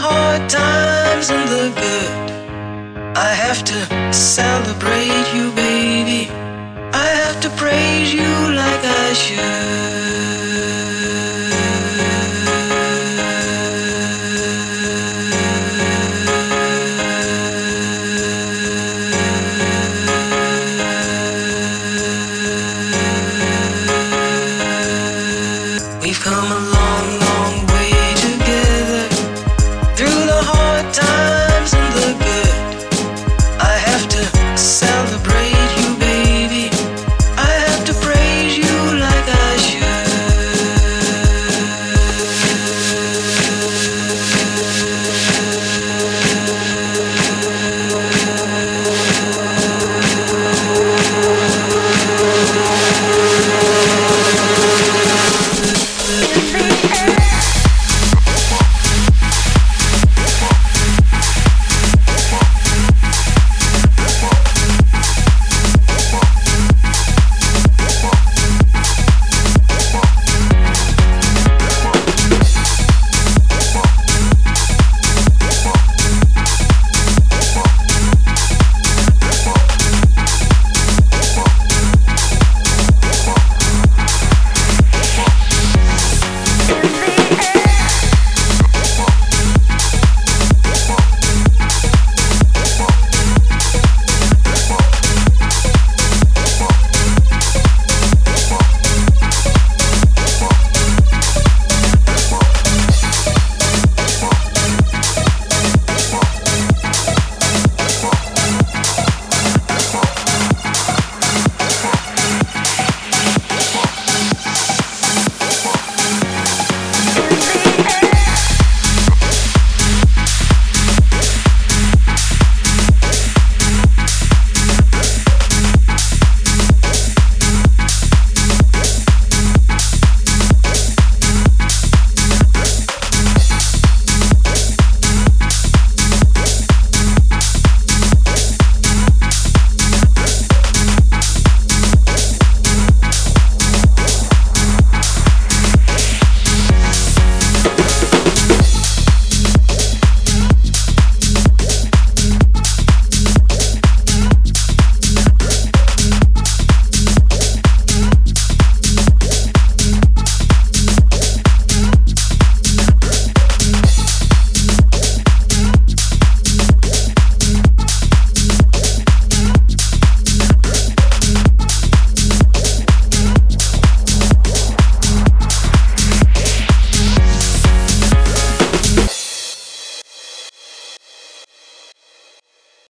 hard times and the good. I have to celebrate you, baby. I have to praise you like I should.